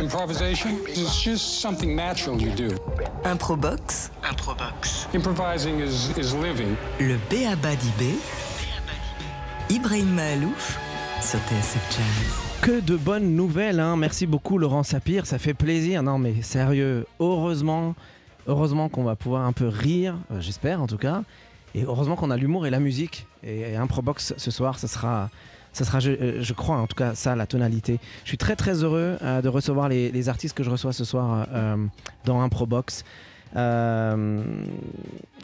improvisation is just something natural you do. Improbox. Improbox. Improvising is, is living. Le Béaba d'Ibé. Ibrahim Mahalouf sur TSF Jazz. Que de bonnes nouvelles, hein. merci beaucoup Laurent Sapir, ça fait plaisir. Non mais sérieux, heureusement, heureusement qu'on va pouvoir un peu rire, euh, j'espère en tout cas. Et heureusement qu'on a l'humour et la musique. Et, et Improbox ce soir, ça sera, ça sera je, euh, je crois en tout cas ça, la tonalité. Je suis très très heureux euh, de recevoir les, artistes que je reçois ce soir euh, dans Improbox. Euh,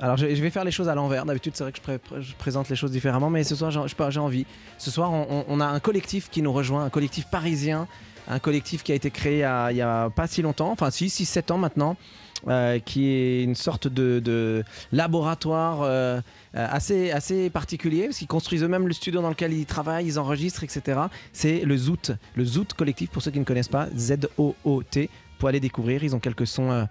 alors je, vais faire les choses à l'envers. D'habitude c'est vrai que je, pré- je présente les choses différemment, mais ce soir j'ai- envie. Ce soir on a un collectif qui nous rejoint, un collectif parisien, un collectif qui a été créé il y a, pas si longtemps, enfin si, 6-7 ans maintenant. euh, qui est une sorte de, laboratoire euh, assez, assez particulier, parce qu'ils construisent eux-mêmes le studio dans lequel ils travaillent, ils enregistrent, etc. C'est le Zoot, le Zoot collectif, pour ceux qui ne connaissent pas, Z-O-O-T, pour aller découvrir. Ils ont quelques sons,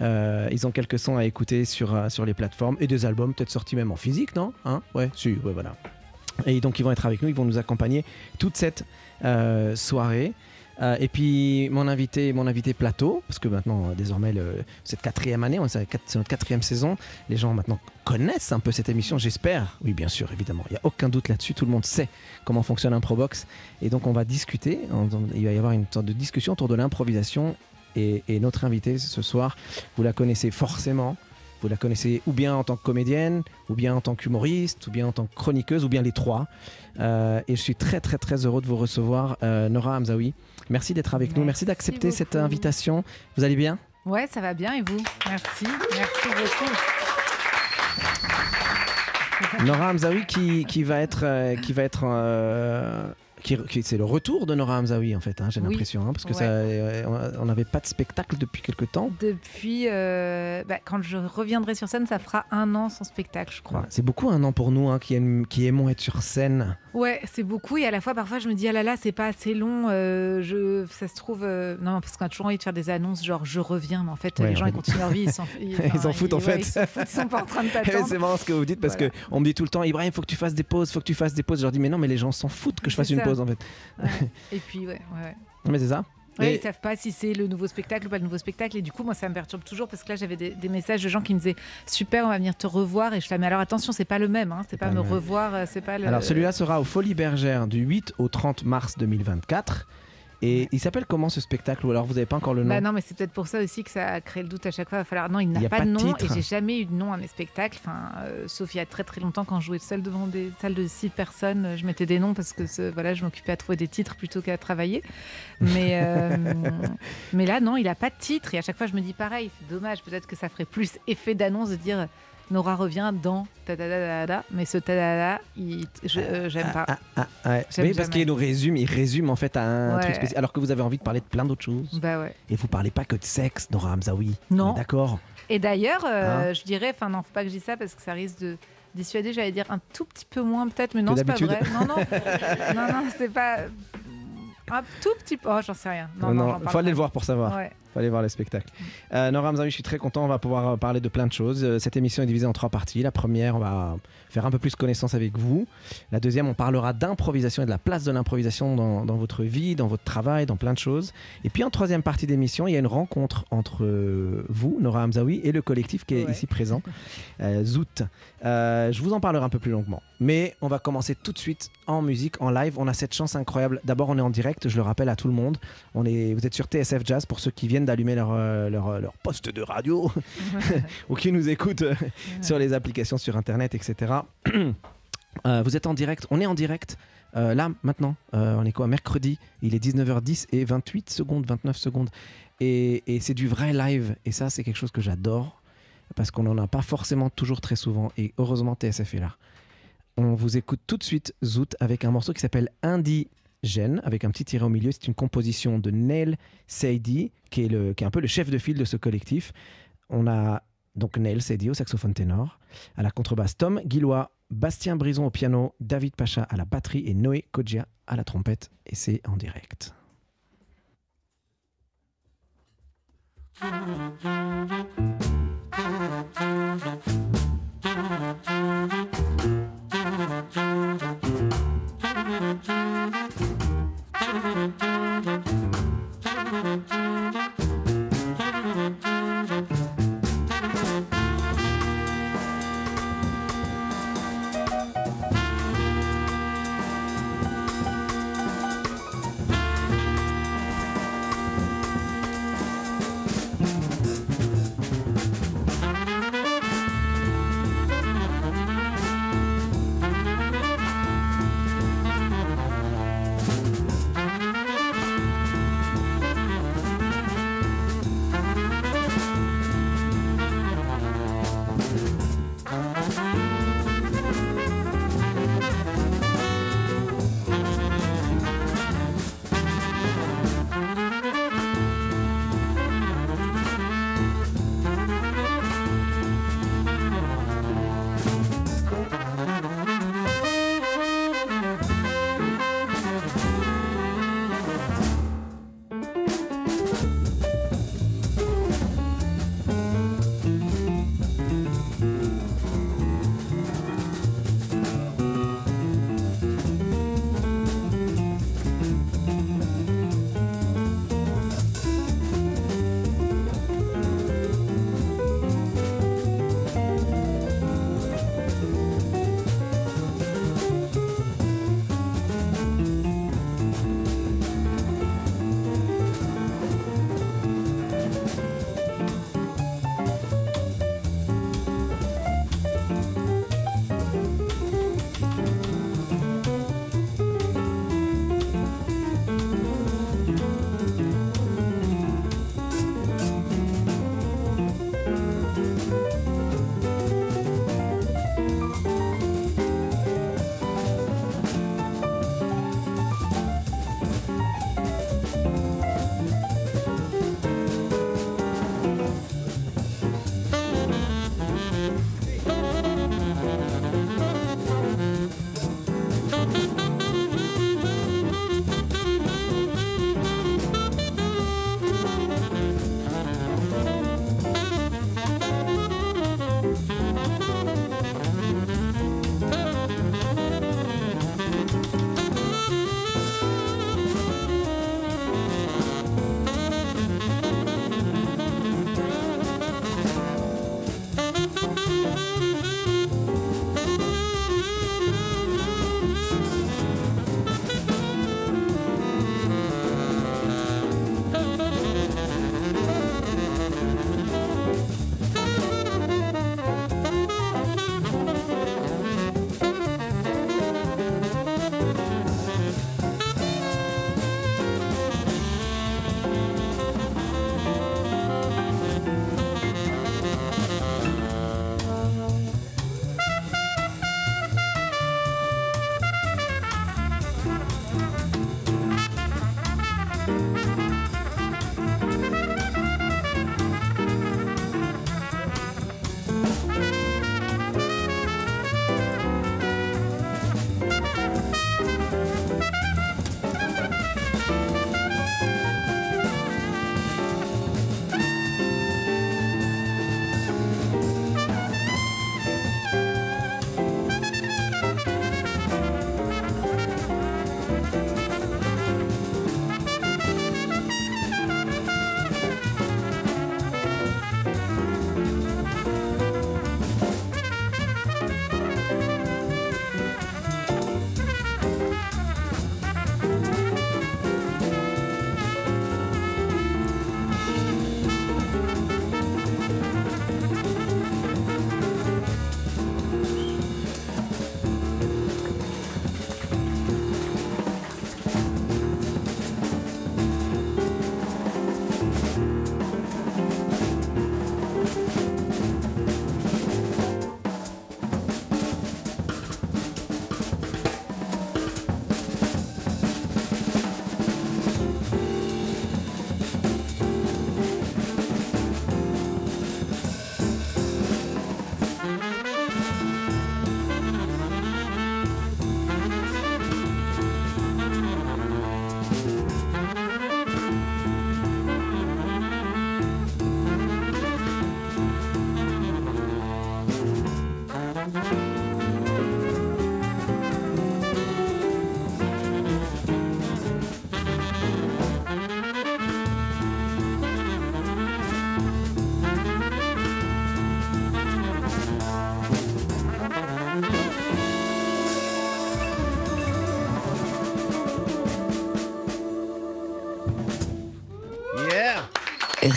euh, ils ont quelques sons à écouter sur, sur les plateformes et des albums peut-être sortis même en physique, non? Hein? Ouais, si, ouais, voilà. Et donc ils vont être avec nous, ils vont nous accompagner toute cette soirée. Euh, et puis mon invité, mon invité plateau, parce que maintenant euh, désormais le, cette quatrième année, est- c'est notre quatrième saison, les gens maintenant connaissent un peu cette émission, j'espère. Oui, bien sûr, évidemment, il n'y a aucun doute là-dessus, tout le monde sait comment fonctionne Improbox. Et donc on va discuter, il va y avoir une sorte de discussion autour de l'improvisation. Et, et notre invitée ce soir, vous la connaissez forcément. Vous la connaissez ou bien en tant que comédienne, ou bien en tant qu'humoriste, ou bien en tant que chroniqueuse, ou bien les trois. Euh, et je suis très très très heureux de vous recevoir, euh, Nora Hamzaoui. Merci d'être avec nous, merci d'accepter cette invitation. Vous allez bien? Ouais, ça va bien et vous? Merci, merci beaucoup. Nora Hamzaoui qui, qui va être, euh, qui va être qui, qui- c'est le retour de Nora Hamzaoui en fait, hein, j'ai Oui. l'impression, hein, parce que Ouais. ça, euh, on n'avait pas de spectacle depuis quelque temps. Depuis, euh, bah, quand je reviendrai sur scène, ça fera un an sans spectacle, je crois. Voilà. C'est beaucoup un an pour nous hein, qui, qui aimons être sur scène. Ouais, c'est beaucoup et à la fois, parfois, je me dis, ah là là, c'est pas assez long. euh, je, ça se trouve. euh, Non, parce qu'on a toujours envie de faire des annonces genre je reviens, mais en fait, Ouais, les gens en ils continuent leur vie. Ils s'en Ils s'en foutent, en ouais, fait. Ils foutent, ils sont pas en train de Eh, t'attendre. c'est marrant ce que vous dites parce Voilà. que on me dit tout le temps Ibrahim faut que tu fasses des pauses faut que tu fasses des pauses je leur dis mais non mais les gens s'en foutent que je fasse une ça. En fait Ouais. Et puis, ouais, ouais. ouais. mais c'est ça Ouais, Et- ils savent pas si c'est le nouveau spectacle ou pas le nouveau spectacle. Et du coup, moi, ça me perturbe toujours parce que là, j'avais des, des messages de gens qui me disaient Super, on va venir te revoir. Et je là, mais alors attention, c'est pas le même. Hein. C'est pas, pas me revoir. euh, C'est pas le. alors celui-là sera au Folies Bergères du 8 au 30 mars 2024 et il s'appelle comment ce spectacle ou alors vous n'avez pas encore le nom Bah non, mais c'est peut-être pour ça aussi que ça a créé le doute à chaque fois. Il va falloir. Non, il n'a a pas, pas de nom titre. et j'ai jamais eu de nom à mes spectacles. Enfin, euh, sauf il y a très très longtemps quand je jouais seule devant des salles de six personnes, je mettais des noms parce que ce- voilà, je m'occupais à trouver des titres plutôt qu'à travailler. Mais euh, mais là, non, il a pas de titre et à chaque fois je me dis pareil. C'est dommage. Peut-être que ça ferait plus effet d'annonce de dire. Nora revient dans ta da da da da, mais ce ta da da, il- je- euh, j'aime pas. ah, ah, ouais. J'aime Oui, parce qu'il nous résume il résume en fait à un Ouais. truc spécial alors que vous avez envie de parler de plein d'autres choses Bah ouais. et vous parlez pas que de sexe Nora Hamzaoui Non. D'accord Et d'ailleurs, euh, Hein je dirais, enfin non, faut pas que je dise ça parce que ça risque de dissuader, j'allais dire un tout petit peu moins peut-être, mais non, c'est pas vrai. Non, non, non, non, c'est pas un tout petit peu. Oh, j'en sais rien. Non, non, j'en faut aller le voir pour savoir Ouais. Aller voir le spectacle. Euh, Nora Hamzaoui, je suis très content. On va pouvoir euh, parler de plein de choses. Euh, Cette émission est divisée en trois parties. La première, on va faire un peu plus connaissance avec vous. La deuxième, on parlera d'improvisation et de la place de l'improvisation dans, dans votre vie, dans votre travail, dans plein de choses. Et puis en troisième partie d'émission, il y a une rencontre entre euh, vous, Nora Hamzaoui, et le collectif qui est Ouais. ici présent, euh. Euh, je vous en parlerai un peu plus longuement. Mais on va commencer tout de suite en musique, en live. On a cette chance incroyable. D'abord, on est en direct, je le rappelle à tout le monde. On est, vous êtes sur TSF Jazz pour ceux qui viennent d'allumer leur, euh, leur, euh, leur poste de radio ou qui nous écoutent euh, sur les applications sur Internet, etc. Vous êtes en direct, on est en direct. euh, là, maintenant, Euh, on est quoi Mercredi, il est 19h10 et 28 secondes, 29 secondes. Et, et c'est du vrai live. Et ça, c'est quelque chose que j'adore parce qu'on n'en a pas forcément toujours très souvent. Et heureusement, TSF est là. On vous écoute tout de suite Zoot avec un morceau qui s'appelle Indigène, avec un petit tiré au milieu. C'est une composition de Neil Seidi, qui est, le, qui est un peu le chef de file de ce collectif. On a donc Neil Seidi au saxophone ténor, à la contrebasse Tom Guillois, Bastien Brison au piano, David Pacha à la batterie et Noé Kodja à la trompette. Et c'est en direct. Thank you.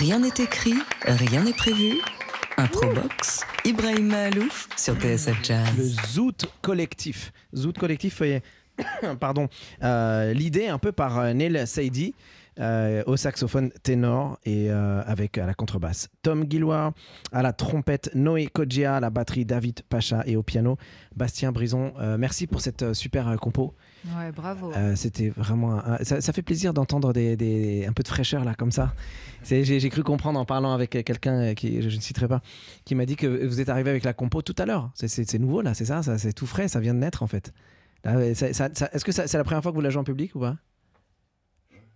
Rien n'est écrit, rien n'est prévu. Improbox, Ibrahim Malouf sur TSF Le Jazz. Zoot Collectif. Zoot Collectif, euh, pardon, euh, l'idée un peu par euh, Neil Saidi. euh, au saxophone ténor et euh, avec à la contrebasse Tom Guillois, à la trompette Noé Kodjia, à la batterie David Pacha et au piano Bastien Brison. Euh, merci pour cette super compo. Ouais, bravo. Euh, C'était vraiment. un- ça, ça fait plaisir d'entendre des, des- un peu de fraîcheur là, comme ça. J'ai cru comprendre en parlant avec quelqu'un euh, qui, je ne citerai pas, qui m'a dit que vous êtes arrivé avec la compo tout à l'heure. C'est- nouveau là, c'est ça, ça c'est tout frais, ça vient de naître en fait. Ça- Est-ce que ça- c'est la première fois que vous la jouez en public ou pas?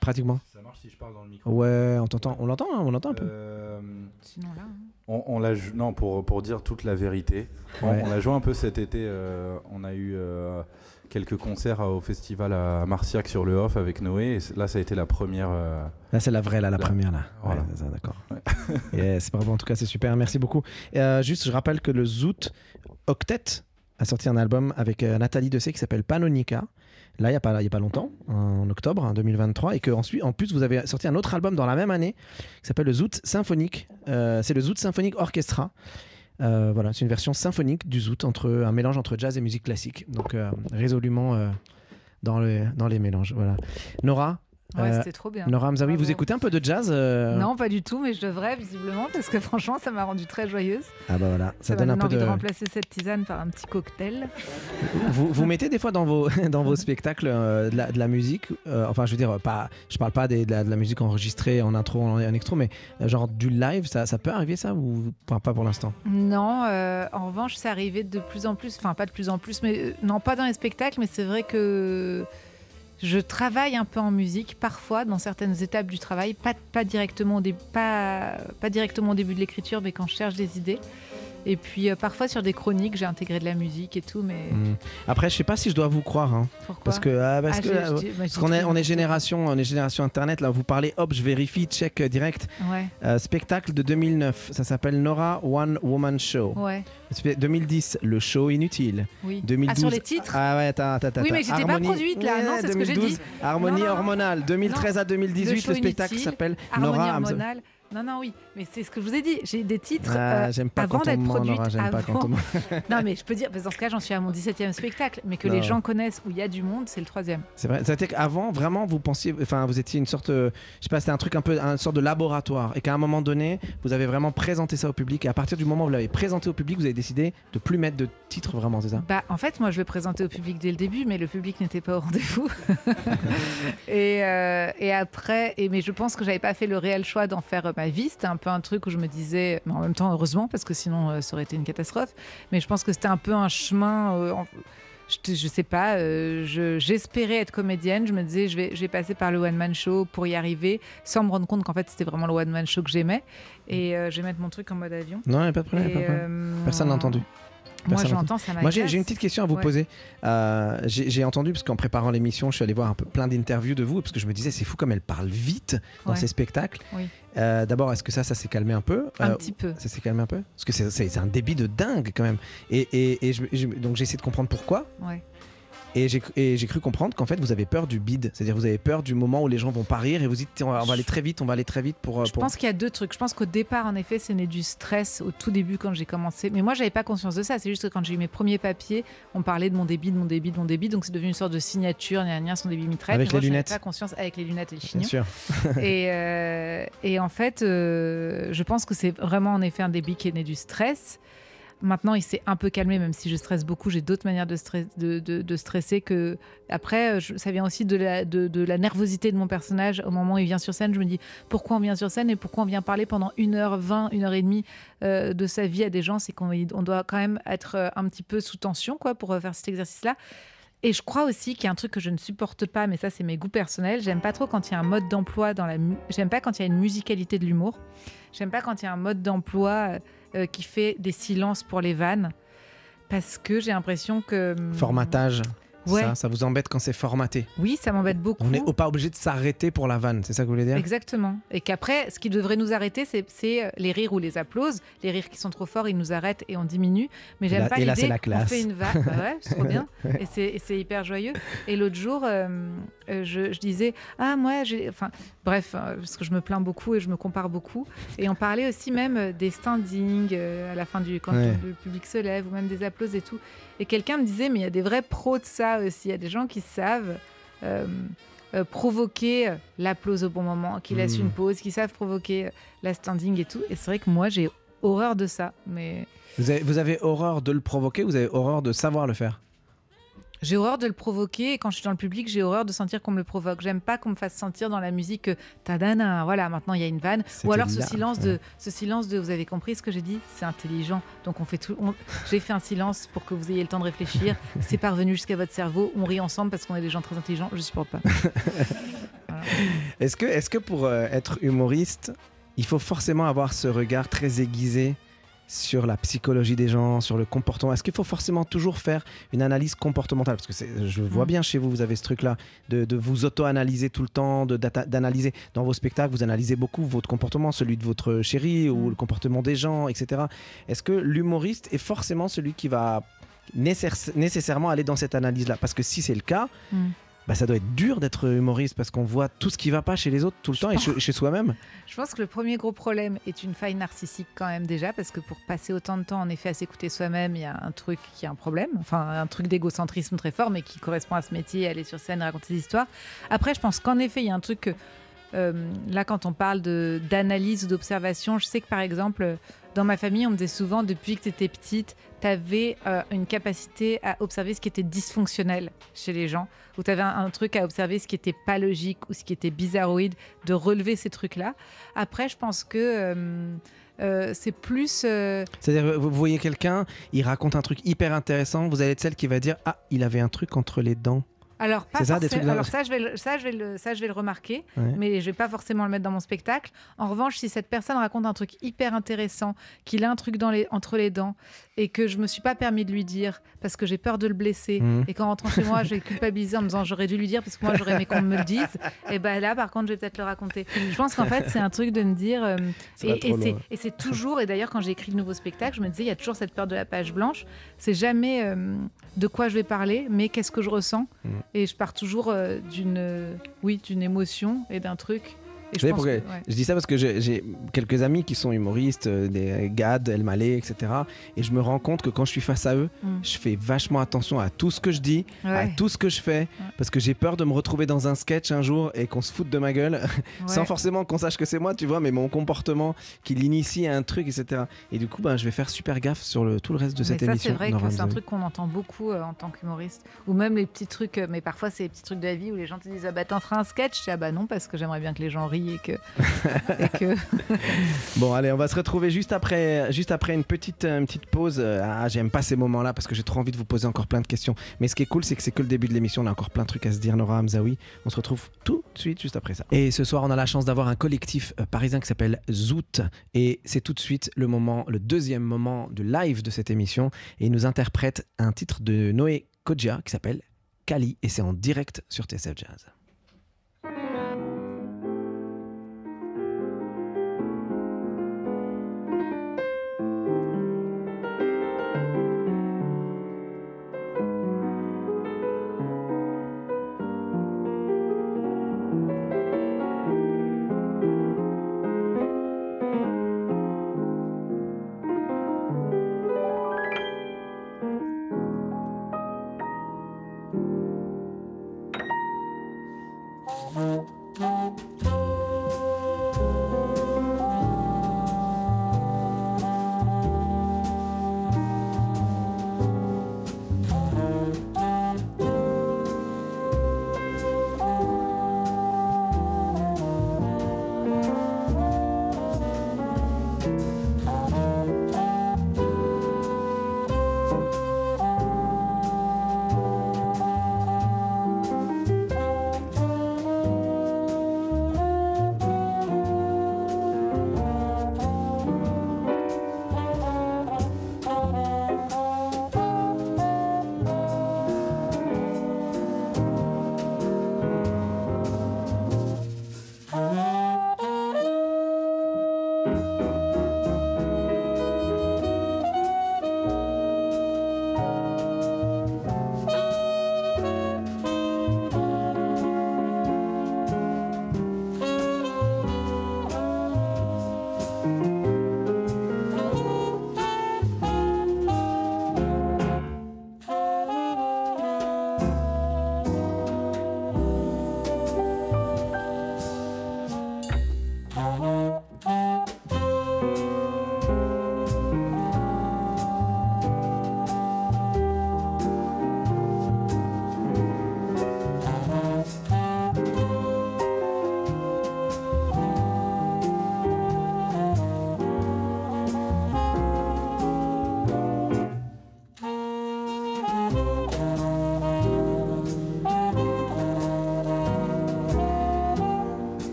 Pratiquement. Ça marche si je parle dans le micro. Ouais, on t'entend, on l'entend, hein, on l'entend un peu. Euh, Sinon là. hein. on, on l'a non pour pour dire toute la vérité. On, Ouais. on l'a joué un peu cet été. euh, on a eu euh, quelques concerts au festival à Marciac sur le off avec Noé. Et là, ça a été la première. euh, Là, c'est la vraie, là, la première, là. Voilà. Ouais, d'accord. yes, bravo, en tout cas, c'est super. Merci beaucoup. Euh, juste, je rappelle que le Zoot Octet a sorti un album avec euh, Nathalie Dessay qui s'appelle Panonica. Là, il n'y a, pas- y a pas longtemps, en octobre hein, 2023. Et que ensuite, en plus, vous avez sorti un autre album dans la même année qui s'appelle le Zoot Symphonique. Euh, c'est le Zoot Symphonique Orchestra. Euh, voilà, c'est une version symphonique du Zoot, entre, un mélange entre jazz et musique classique. Donc, euh, résolument euh, dans, le, dans les mélanges. Voilà. Nora, Ouais, Euh, c'était trop bien. Nora Hamzaoui, vous écoutez un peu de jazz euh? Non, pas du tout, mais je devrais visiblement parce que franchement, ça m'a rendue très joyeuse. Ah bah voilà, ça, Ça, donne un peu envie de. de remplacer cette tisane par un petit cocktail. vous, vous mettez des fois dans vos dans vos spectacles euh, de, la, de la musique, enfin je veux dire pas, je parle pas des- de, la, de la musique enregistrée en intro, en, en extro, mais genre du live, ça, ça peut arriver ça ou pas, pas pour l'instant? Non, euh, en revanche, c'est arrivé de plus en plus, enfin pas de plus en plus, mais euh, non, pas dans les spectacles, mais c'est vrai que je travaille un peu en musique parfois dans certaines étapes du travail, pas, directement au début de l'écriture, mais quand je cherche des idées. Et puis euh, parfois sur des chroniques, j'ai intégré de la musique et tout, mais Hmm. Après, je sais pas si je dois vous croire, hein, pourquoi parce que ah, parce Ah, que j'ai- bah, qu'on est on est génération on est génération internet là. Vous parlez, hop, je vérifie, check euh, direct. Ouais, Euh, spectacle de 2009, ça s'appelle Nora One Woman Show. ouais, Spé- 2010, le show inutile. oui. 2012. Ah, sur les titres Ah ouais. Oui, mais j'étais pas produite, là, non, Ouais, c'est ce que j'ai 2012, dit. Harmonie Non, non, non. hormonale. 2013 à 2018, show le, spectacle s'appelle Harmonie Nora hormonale. Non, non, oui, mais c'est ce que je vous ai dit. J'ai des titres. Ah, euh, j'aime pas avant d'être avant- ment. Non, mais je peux dire, parce que dans ce cas, j'en suis à mon 17e spectacle, mais que Non. les gens connaissent où il y a du monde, c'est le troisième. C'est vrai. C'était qu'avant, vraiment, vous pensiez, enfin, vous étiez une sorte, euh, je sais pas, c'était un truc un peu, une sorte de laboratoire, et qu'à un moment donné, vous avez vraiment présenté ça au public, et à partir du moment où vous l'avez présenté au public, vous avez décidé de plus mettre de titre vraiment, c'est ça? Bah, en fait, moi, je le présentais au public dès le début, mais le public n'était pas au rendez-vous. et, euh, et après, et, mais je pense que j'avais pas fait le réel choix d'en faire ma vie. C'était un peu un truc où je me disais, mais en même temps, heureusement, parce que sinon, euh, ça aurait été une catastrophe. Mais je pense que c'était un peu un chemin. euh, en- je, je sais pas, euh, je- j'espérais être comédienne. Je me disais, je vais, je vais passer par le one-man show pour y arriver, sans me rendre compte qu'en fait, c'était vraiment le one-man show que j'aimais. Et je vais mettre mon truc en mode avion. Non, y a pas de problème. pas de problème. Personne n'a entendu. Moi, Personne je n'a l'entends, ça Moi, j'ai une petite question à vous Ouais. poser. Euh, j'ai entendu, parce qu'en préparant l'émission, je suis allé voir un peu plein d'interviews de vous, parce que je me disais, c'est fou comme elle parle vite dans Ouais. ses spectacles. Oui. Euh, D'abord, est-ce que ça, ça s'est calmé un peu? Un Euh, petit peu. Ça s'est calmé un peu? Parce que c'est- un débit de dingue quand même. Et, et, et je- je- donc j'ai essayé de comprendre pourquoi. Ouais. Et j'ai cru comprendre qu'en fait vous avez peur du bide, c'est-à-dire vous avez peur du moment où les gens vont pas rire et vous dites on va, on va aller très vite, on va aller très vite pour. euh, Je pour- pense qu'il y a deux trucs. Je pense qu'au départ, en effet, c'est né du stress au tout début quand j'ai commencé. Mais moi, j'avais pas conscience de ça. C'est juste que quand j'ai eu mes premiers papiers, on parlait de mon débit, de mon débit, de mon débit. Donc c'est devenu une sorte de signature, gna gna, son débit mitraille. Avec Mais moi, les n'avais lunettes. pas conscience avec les lunettes et les Bien chignons. sûr. et, euh, et en fait, euh, je pense que c'est vraiment en effet un débit qui est né du stress. Maintenant, il s'est un peu calmé, même si je stresse beaucoup. J'ai d'autres manières de, stress- de, de- de stresser que. Après, euh, ça vient aussi de la, nervosité de mon personnage. Au moment où il vient sur scène, je me dis pourquoi on vient sur scène et pourquoi on vient parler pendant 1h20, 1h30 euh, de sa vie à des gens? C'est qu'on on doit quand même être euh, un petit peu sous tension quoi, pour euh, faire cet exercice-là. Et je crois aussi qu'il y a un truc que je ne supporte pas, mais ça c'est mes goûts personnels. J'aime pas trop quand il y a un mode d'emploi dans la. J'aime pas quand il y a une musicalité de l'humour. J'aime pas quand il y a un mode d'emploi euh, qui fait des silences pour les vannes, parce que j'ai l'impression que. hum, Formatage. Ouais. Ça, ça vous embête quand c'est formaté. Oui, ça m'embête beaucoup. On n'est pas obligé de s'arrêter pour la vanne, c'est ça que vous voulez dire? Exactement. Et qu'après, ce qui devrait nous arrêter, c'est- c'est euh, les rires ou les applauses. Les rires qui sont trop forts, ils nous arrêtent et on diminue. Mais j'aime pas l'idée qu'on fait une vanne. Bah ouais, c'est trop bien. Et c'est et c'est hyper joyeux. Et l'autre jour, euh, euh, je, je disais, ah moi, j'ai... Enfin, bref, euh, parce que je me plains beaucoup et je me compare beaucoup. Et on parlait aussi même euh, des standings euh, à la fin du... quand Ouais. le public se lève ou même des applauses et tout. Et quelqu'un me disait, mais il y a des vrais pros de ça aussi. Il y a des gens qui savent... euh, euh, provoquer l'applause au bon moment, qui laissent Mm. une pause, qui savent provoquer la standing et tout. Et c'est vrai que moi, j'ai horreur de ça. Mais vous avez, vous avez horreur de le provoquer, vous avez horreur de savoir le faire? J'ai horreur de le provoquer. Et quand je suis dans le public, j'ai horreur de sentir qu'on me le provoque. J'aime pas qu'on me fasse sentir dans la musique que tadana, voilà, maintenant il y a une vanne. Ou alors ce là, silence, ouais. de, ce silence de, vous avez compris ce que j'ai dit? C'est intelligent. Donc on fait tout. J'ai fait un silence pour que vous ayez le temps de réfléchir. C'est parvenu jusqu'à votre cerveau. On rit ensemble parce qu'on est des gens très intelligents. Je supporte pas. Est-ce que, est que pour euh, être humoriste, il faut forcément avoir ce regard très aiguisé? Sur la psychologie des gens, sur le comportement Est-ce qu'il faut forcément toujours faire une analyse comportementale? Parce que je vois Mm. bien chez vous, vous avez ce truc-là, de, de vous auto-analyser tout le temps, d'analyser dans vos spectacles, vous analysez beaucoup votre comportement, celui de votre chérie ou Mm. le comportement des gens, etc. Est-ce que l'humoriste est forcément celui qui va nécess- nécessairement aller dans cette analyse-là? Parce que si c'est le cas, Mm. Bah, ça doit être dur d'être humoriste parce qu'on voit tout ce qui va pas chez les autres tout le Je temps et chez, chez soi-même. Je pense que le premier gros problème est une faille narcissique quand même déjà, parce que pour passer autant de temps en effet à s'écouter soi-même, il y a un truc qui a un problème, enfin un truc d'égocentrisme très fort, mais qui correspond à ce métier, aller sur scène, raconter des histoires. Après, je pense qu'en effet, il y a un truc que, euh, là quand on parle d'analyse ou d'observation, je sais que par exemple, euh, dans ma famille, on me disait souvent, depuis que tu étais petite, tu avais une capacité à observer ce qui était dysfonctionnel chez les gens, ou tu avais un, truc à observer ce qui était pas logique ou ce qui était bizarroïde, de relever ces trucs-là. Après, je pense que euh, euh, c'est plus. euh, C'est-à-dire, vous voyez quelqu'un, il raconte un truc hyper intéressant, vous allez être celle qui va dire Ah, il avait un truc entre les dents. Alors, pas ça, des trucs alors ça, je vais le, ça, je vais le, ça, je vais le remarquer, Ouais. mais je vais pas forcément le mettre dans mon spectacle. En revanche, si cette personne raconte un truc hyper intéressant, qu'il a un truc dans les, entre les dents et que je me suis pas permis de lui dire parce que j'ai peur de le blesser Mhm. et qu'en rentrant chez moi, je vais culpabiliser en me disant j'aurais dû lui dire parce que moi j'aurais aimé qu'on me le dise, et ben là, par contre, je vais peut-être le raconter. Je pense qu'en fait, c'est un truc de me dire. euh, et, c'est- toujours, et d'ailleurs, quand j'ai écrit le nouveau spectacle, je me disais, il y a toujours cette peur de la page blanche. C'est jamais euh, de quoi je vais parler, mais qu'est-ce que je ressens. Mhm. Et je pars toujours euh, d'une, euh, oui, d'une émotion et d'un truc. Et Vous savez pense pourquoi que- ouais. Je dis ça parce que j'ai quelques amis qui sont humoristes, euh, des Gad, El Malé, etc. Et je me rends compte que quand je suis face à eux, Mm. je fais vachement attention à tout ce que je dis, à tout ce que je fais, parce que j'ai peur de me retrouver dans un sketch un jour et qu'on se foute de ma gueule, sans forcément qu'on sache que c'est moi, tu vois, mais mon comportement qui l'initie à un truc, etc. Et du coup, ben, je vais faire super gaffe sur le, tout le reste de Mais cette ça, émission. c'est vrai que c'est un truc qu'on entend beaucoup euh, en tant qu'humoriste. Ou même les petits trucs, euh, mais parfois c'est les petits trucs de la vie où les gens te disent Ah bah t'en feras un sketch? Ah bah non, parce que j'aimerais bien que les gens rient et que. et que... Bon, allez, on va se retrouver juste après, juste après une petite, une petite pause. Ah, j'aime pas ces moments-là parce que j'ai trop envie de vous poser encore plein de questions. Mais ce qui est cool, c'est que c'est que le début de l'émission. On a encore plein de trucs à se dire, Nora Hamzaoui. On se retrouve tout de suite juste après ça. Et ce soir, on a la chance d'avoir un collectif euh, parisien qui s'appelle Zoot. Et c'est tout de suite le moment, le deuxième moment de live de cette émission. Et il nous interprète un titre de Noé Kodja qui s'appelle Kali. Et c'est en direct sur TSF Jazz.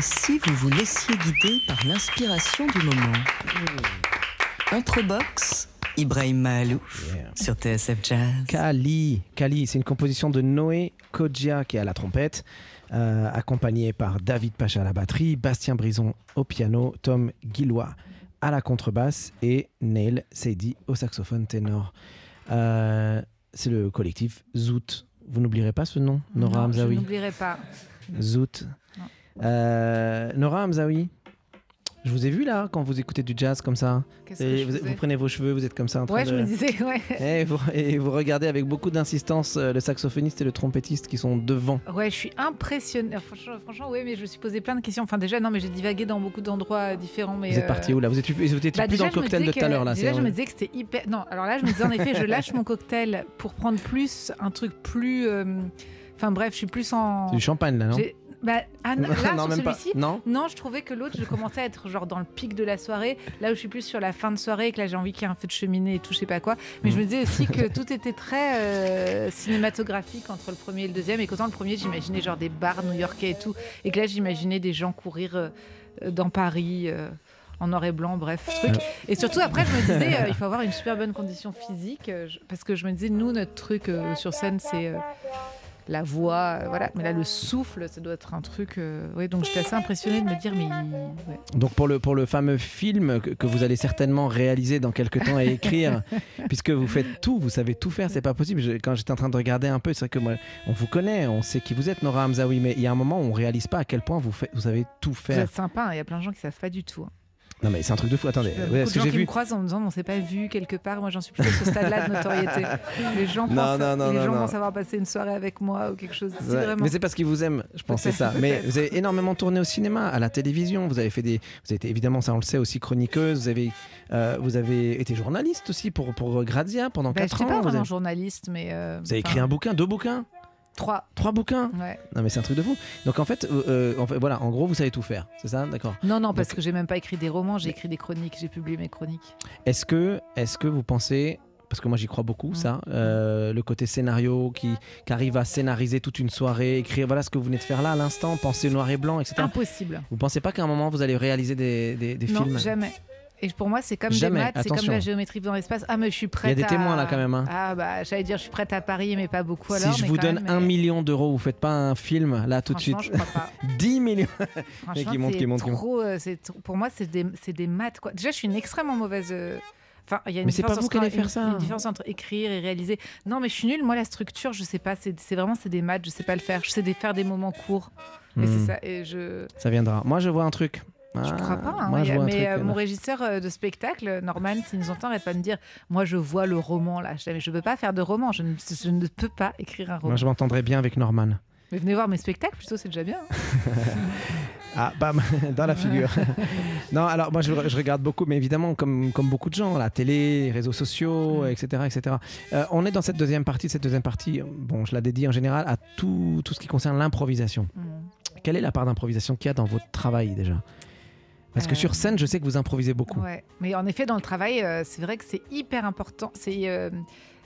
Et si vous vous laissiez guider par l'inspiration du moment? Improbox, Ibrahim Mahalouf Yeah. sur TSF Jazz. Kali, Kali, c'est une composition de Noé Kodja qui est à la trompette, euh, accompagné par David Pacha à la batterie, Bastien Brison au piano, Tom Guillois à la contrebasse et Neil Seydi au saxophone ténor. Euh, c'est le collectif Zout. Vous n'oublierez pas ce nom, Nora Non, je n'oublierai pas. Zout. Euh, Nora Hamzaoui, je vous ai vu là quand vous écoutez du jazz comme ça. Et vous, vous prenez vos cheveux, vous êtes comme ça en train Ouais, de... je me disais, ouais. Et vous, et vous regardez avec beaucoup d'insistance euh, le saxophoniste et le trompettiste qui sont devant. Ouais, je suis impressionnée. Franchement, franchement, ouais, mais je me suis posé plein de questions. Enfin, déjà, non, mais j'ai divagué dans beaucoup d'endroits différents. Mais vous êtes euh, parti où là? Vous étiez, vous étiez bah, plus déjà, dans le cocktail de tout à l'heure là. Déjà, je me disais que c'était hyper. Non, alors là, je me disais en effet, je lâche mon cocktail pour prendre plus un truc plus. euh, Enfin bref, je suis plus en. C'est du champagne là, non? Bah, ah, non, là, Non, sur celui-ci, Non Non, je trouvais que l'autre, je commençais à être genre dans le pic de la soirée, là où je suis plus sur la fin de soirée et que là j'ai envie qu'il y ait un feu de cheminée et tout, je sais pas quoi. Mais je me disais aussi que tout était très euh, cinématographique entre le premier et le deuxième et qu'autant le premier, j'imaginais genre des bars new-yorkais et tout, et que là j'imaginais des gens courir euh, dans Paris. euh, en noir et blanc, bref, truc. Et surtout, après, je me disais, euh, il faut avoir une super bonne condition physique, euh, je- parce que je me disais, nous, notre truc euh, sur scène, c'est euh, la voix, euh, voilà. Mais là, le souffle, ça doit être un truc. euh, ouais, donc j'étais assez impressionnée de me dire, mais ouais. Donc pour le, pour le fameux film que, que vous allez certainement réaliser dans quelques temps et écrire, puisque vous faites tout, vous savez tout faire, c'est pas possible. Je- quand j'étais en train de regarder un peu, c'est vrai que moi, on vous connaît, on sait qui vous êtes, Nora Hamzaoui, mais il y a un moment où on réalise pas à quel point vous, faites, vous savez tout Vous faire. êtes sympa, hein, il y a plein de gens qui savent pas du tout. hein. Non mais c'est un truc de fou. Attendez, Il ouais, beaucoup de gens qui me croisent en me disant on s'est pas vu quelque part. Moi j'en suis plutôt à ce stade-là de notoriété. Les gens, Non, pensent, non, non, les gens pensent avoir passé une soirée avec moi ou quelque chose. Ouais, vraiment. Mais c'est parce qu'ils vous aiment, je pense c'est ça. Mais vous avez énormément tourné au cinéma, à la télévision. Vous avez fait des, vous avez été évidemment, ça on le sait aussi chroniqueuse. Vous avez, euh, vous avez été journaliste aussi pour pour Grazia pendant Bah, 4 je ans. pas vous, vraiment avez, journaliste, mais. euh, vous avez écrit un bouquin, deux bouquins, Trois. trois bouquins. Ouais. Non mais c'est un truc de fou. Donc en fait, euh, euh, en fait, voilà, en gros vous savez tout faire, c'est ça, d'accord. Non, non, parce Donc- que j'ai même pas écrit des romans, j'ai écrit des chroniques, j'ai publié mes chroniques. Est-ce que, est-ce que vous pensez parce que moi j'y crois beaucoup, Mm. ça, euh, le côté scénario qui, qui arrive à scénariser toute une soirée, écrire, voilà ce que vous venez de faire là à l'instant, penser noir et blanc, etc. Impossible. Vous pensez pas qu'à un moment vous allez réaliser des, des, des non, films? jamais. Et pour moi, c'est comme Jamais, des maths, c'est comme la géométrie dans l'espace. Ah, mais je suis prête Il y a des à- témoins, là, quand même, hein. Ah, bah, j'allais dire, je suis prête à parier, mais pas beaucoup Si je mais vous donne même, un mais- million d'euros, vous faites pas un film là tout de suite je crois pas. 10 millions Franchement, qui monte, qui trop, euh, trop- Pour moi, c'est des, maths. Quoi. Déjà, je suis une extrêmement mauvaise. euh, Enfin, il y a une Mais c'est pas différence vous qui entre- allez faire une- ça. Une différence entre écrire et réaliser. Non, mais je suis nulle. Moi, la structure, je sais pas. C'est vraiment c'est des maths. Je sais pas le faire. Je sais des- faire des moments courts. Hmm, c'est ça. Et je. ça viendra. Moi je vois un truc. Je Ah, crois pas. hein. Moi je a- mais truc. euh, euh, mon régisseur euh, de spectacle, Norman, s'il nous entend, arrête pas de me dire Moi, je vois le roman là. Je je peux pas faire de roman. Je ne, je ne peux pas écrire un roman. Moi je m'entendrais bien avec Norman. Mais venez voir mes spectacles, plutôt, c'est déjà bien. hein. Ah, bam, dans la figure. non, alors moi je, je regarde beaucoup, mais évidemment, comme, comme beaucoup de gens, la télé, les réseaux sociaux, Mm. etc. etc. Euh, on est dans cette deuxième partie. Cette deuxième partie, bon, je la dédie en général à tout, tout ce qui concerne l'improvisation. Mm. Quelle est la part d'improvisation qu'il y a dans votre travail déjà? Parce que Euh, sur scène, je sais que vous improvisez beaucoup. Ouais. Mais en effet, dans le travail, euh, c'est vrai que c'est hyper important. C'est euh,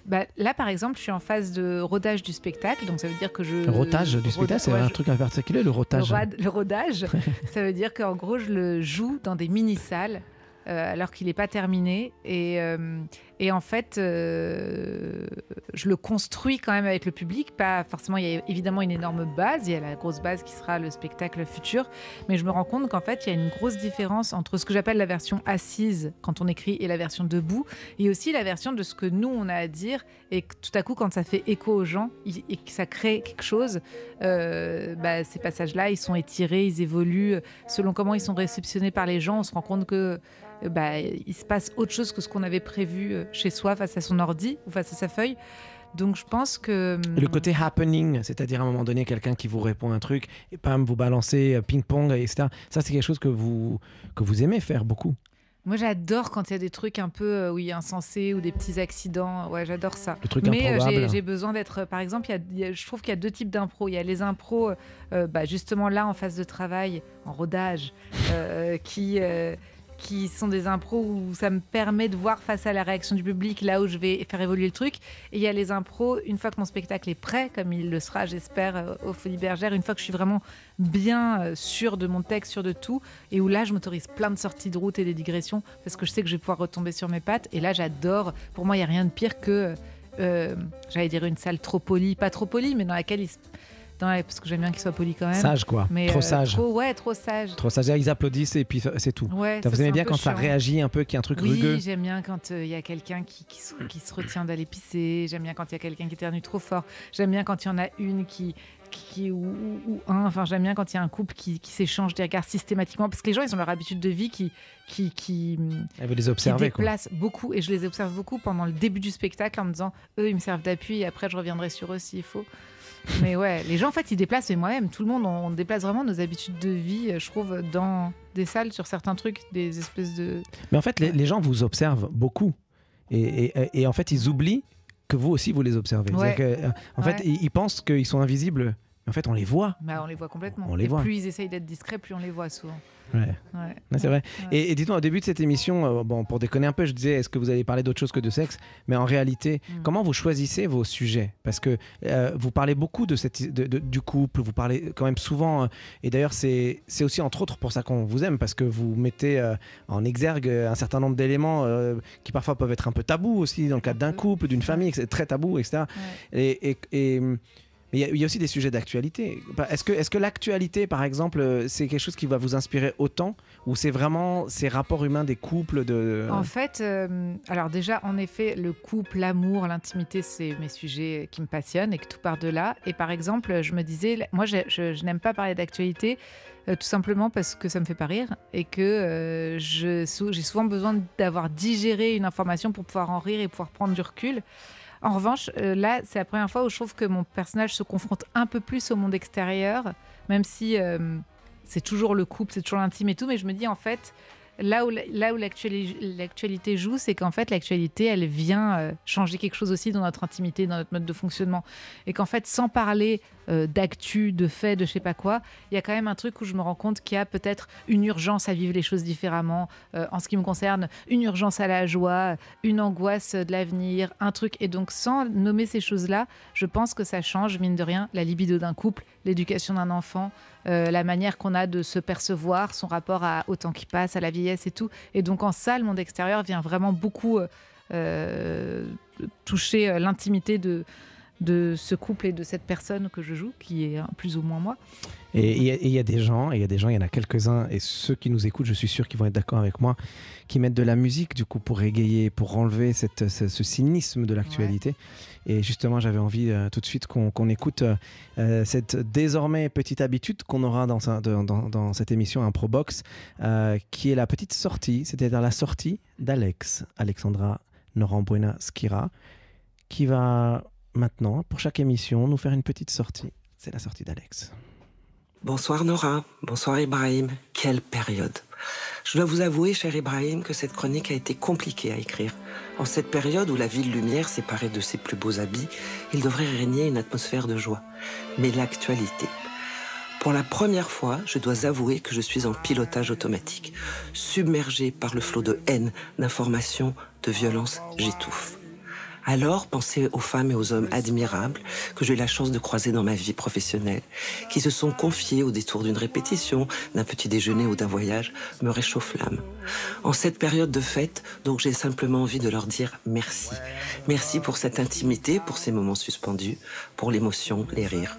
bah, là, par exemple, je suis en phase de rodage du spectacle, donc ça veut dire que je Le rotage du spectacle, c'est ouais, un je- truc à particulier, le Le, rotage. rad- le rodage, ça veut dire qu'en gros, je le joue dans des mini-salles euh, alors qu'il n'est pas terminé. Et, euh, et en fait, euh, je le construis quand même avec le public. Pas forcément, il y a évidemment une énorme base. Il y a la grosse base qui sera le spectacle futur. Mais je me rends compte qu'en fait, il y a une grosse différence entre ce que j'appelle la version assise quand on écrit et la version debout. Et aussi la version de ce que nous, on a à dire. Et tout à coup, quand ça fait écho aux gens et que ça crée quelque chose, euh, bah, ces passages-là, ils sont étirés, ils évoluent selon comment ils sont réceptionnés par les gens. On se rend compte que bah, il se passe autre chose que ce qu'on avait prévu euh, chez soi face à son ordi ou face à sa feuille. Donc je pense que hum, Le côté happening, c'est-à-dire à un moment donné, quelqu'un qui vous répond un truc et pam, vous balancez euh, ping-pong, etc. Ça, c'est quelque chose que vous, que vous aimez faire beaucoup. moi j'adore quand il y a des trucs un peu euh, oui insensés ou des petits accidents. Ouais, j'adore ça. Le truc Mais euh, j'ai- besoin d'être, par exemple, y a- il y a- je trouve qu'il y a deux types d'impro. Il y a les impros, euh, bah, justement là en phase de travail, en rodage, qui, qui sont des impros où ça me permet de voir face à la réaction du public là où je vais faire évoluer le truc. Et il y a les impros, une fois que mon spectacle est prêt, comme il le sera, j'espère, euh, au Folie Bergère, une fois que je suis vraiment bien euh, sûre de mon texte, sûre de tout, et où là, je m'autorise plein de sorties de route et des digressions, parce que je sais que je vais pouvoir retomber sur mes pattes. Et là, j'adore. Pour moi, il n'y a rien de pire que, euh, j'allais dire, une salle trop polie, pas trop polie, mais dans laquelle il dans la- parce que j'aime bien qu'il soit poli quand même. Sage, quoi. Mais, trop euh, sage. Trop, ouais, trop sage. Trop sage. Ils applaudissent et puis c'est tout. Ouais, vous ça, aimez bien quand ça réagit un peu, qu'il y a un truc Oui, rugueux j'aime bien quand euh, il y a quelqu'un qui, qui, se, qui se retient d'aller pisser. J'aime bien quand il y a quelqu'un qui éternue trop fort. J'aime bien quand il y en a une qui. qui ou, ou- ou un, enfin j'aime bien quand il y a un couple qui, qui s'échange des regards systématiquement parce que les gens ils ont leur habitude de vie qui qui qui, Elle veut les qui observer, quoi. beaucoup et je les observe beaucoup pendant le début du spectacle en me disant eux ils me servent d'appui et après je reviendrai sur eux s'il faut mais ouais les gens en fait ils déplacent et moi-même tout le monde on, on déplace vraiment nos habitudes de vie je trouve dans des salles sur certains trucs des espèces de Mais en fait, les, les gens vous observent beaucoup. Et, et- et en fait, ils oublient que vous aussi, vous les observez. Ouais. C'est-à-dire que, euh, en fait, Ouais. ils, ils pensent qu'ils sont invisibles. Mais en fait, on les voit. Bah, on les voit complètement. On les et voit. plus ils essayent d'être discrets, plus on les voit souvent. Ouais. C'est vrai. Ouais. Et, et dites-moi, au début de cette émission, euh, bon, pour déconner un peu, je disais, est-ce que vous allez parler d'autre chose que de sexe? Mais en réalité, Mm. comment vous choisissez vos sujets? Parce que euh, vous parlez beaucoup de cette, de- de- du couple, vous parlez quand même souvent, euh, et d'ailleurs, c'est aussi entre autres pour ça qu'on vous aime, parce que vous mettez en exergue un certain nombre d'éléments qui parfois peuvent être un peu tabous aussi, dans le cadre d'un couple, d'une famille, c'est très tabou, etc. Ouais. Et, et- et, mais il y a- aussi des sujets d'actualité. Bah, Est-ce que, l'actualité, par exemple, euh, c'est quelque chose qui va vous inspirer autant Ou c'est vraiment ces rapports humains des couples de... En fait, euh, alors déjà, en effet, le couple, l'amour, l'intimité, c'est mes sujets qui me passionnent et que tout part de là. Et par exemple, je me disais, moi, je, n'aime pas parler d'actualité, euh, tout simplement parce que ça me fait pas rire et que euh, j'ai souvent besoin d'avoir digéré une information pour pouvoir en rire et pouvoir prendre du recul. En revanche, euh, là, c'est la première fois où je trouve que mon personnage se confronte un peu plus au monde extérieur, même si euh, c'est toujours le couple, c'est toujours l'intime et tout, mais je me dis en fait, là où, l'actualité joue, c'est qu'en fait, l'actualité, elle vient euh, changer quelque chose aussi dans notre intimité, dans notre mode de fonctionnement. Et qu'en fait, sans parler euh, d'actu, de faits, de je sais pas quoi, il y a quand même un truc où je me rends compte qu'il y a peut-être une urgence à vivre les choses différemment. Euh, en ce qui me concerne, une urgence à la joie, une angoisse de l'avenir, un truc. Et donc, sans nommer ces choses-là, je pense que ça change, mine de rien, la libido d'un couple, l'éducation d'un enfant, euh, la manière qu'on a de se percevoir, son rapport à, au temps qui passe, à la vieillesse et tout. Et donc en ça, le monde extérieur vient vraiment beaucoup euh, euh, toucher l'intimité de, ce couple et de cette personne que je joue, qui est euh, plus ou moins moi. Et il y, a- y des gens, et il y a des gens, il y en a quelques-uns, et ceux qui nous écoutent, je suis sûr qu'ils vont être d'accord avec moi, qui mettent de la musique du coup pour égayer, pour enlever cette, ce, ce cynisme de l'actualité. Et justement, j'avais envie euh, tout de suite qu'on écoute euh, euh, cette désormais petite habitude qu'on aura dans, sa- dans, dans- dans cette émission Improbox, euh, qui est la petite sortie, c'est-à-dire la sortie d'Alex, Alexandra Norambuena Skira, qui va maintenant, pour chaque émission, nous faire une petite sortie. C'est la sortie d'Alex. Bonsoir Nora, bonsoir Ibrahim. Quelle période. Je dois vous avouer, cher Ibrahim, que cette chronique a été compliquée à écrire. En cette période où la ville lumière séparée de ses plus beaux habits, il devrait régner une atmosphère de joie. Mais l'actualité. Pour la première fois, je dois avouer que je suis en pilotage automatique. Submergé par le flot de haine, d'informations, de violence, j'étouffe. Alors, pensez aux femmes et aux hommes admirables que j'ai eu la chance de croiser dans ma vie professionnelle, qui se sont confiés au détour d'une répétition, d'un petit déjeuner ou d'un voyage, me réchauffe l'âme. En cette période de fête, donc j'ai simplement envie de leur dire merci. Merci pour cette intimité, pour ces moments suspendus, pour l'émotion, les rires.